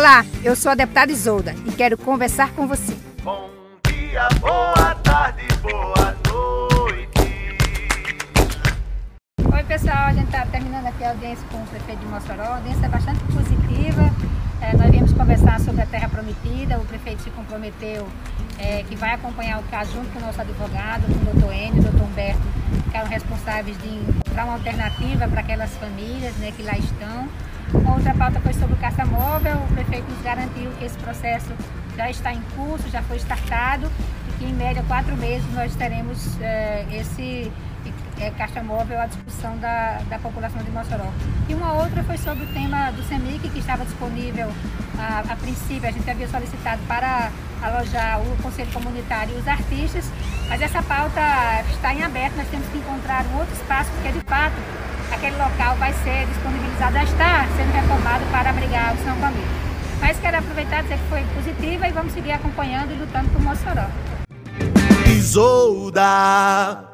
Olá, eu sou a deputada Isolda e quero conversar com você. Bom dia, boa tarde, boa noite. Oi pessoal, a gente está terminando aqui a audiência com o prefeito de Mossoró, a audiência é bastante positiva. É, nós viemos conversar sobre a terra prometida, o prefeito se comprometeu é, que vai acompanhar o caso junto com o nosso advogado, com o doutor Enio, o doutor Humberto, que eram responsáveis de encontrar uma alternativa para aquelas famílias né, que lá estão. Outra pauta foi sobre o caça móvel, o prefeito nos garantiu que esse processo já está em curso, já foi startado e que em média quatro meses nós teremos é, esse é, caixa móvel à discussão da, da população de Mossoró. E uma outra foi sobre o tema do CEMIC, que estava disponível a, a princípio, a gente havia solicitado para alojar o Conselho Comunitário e os artistas, mas essa pauta está em aberto, nós temos que encontrar um outro espaço, porque de fato aquele local vai ser disponibilizado, já está sendo reformado para abrigar o São Camilo. Mas quero aproveitar e dizer que foi positiva e vamos seguir acompanhando e lutando por Mossoró. Isolda.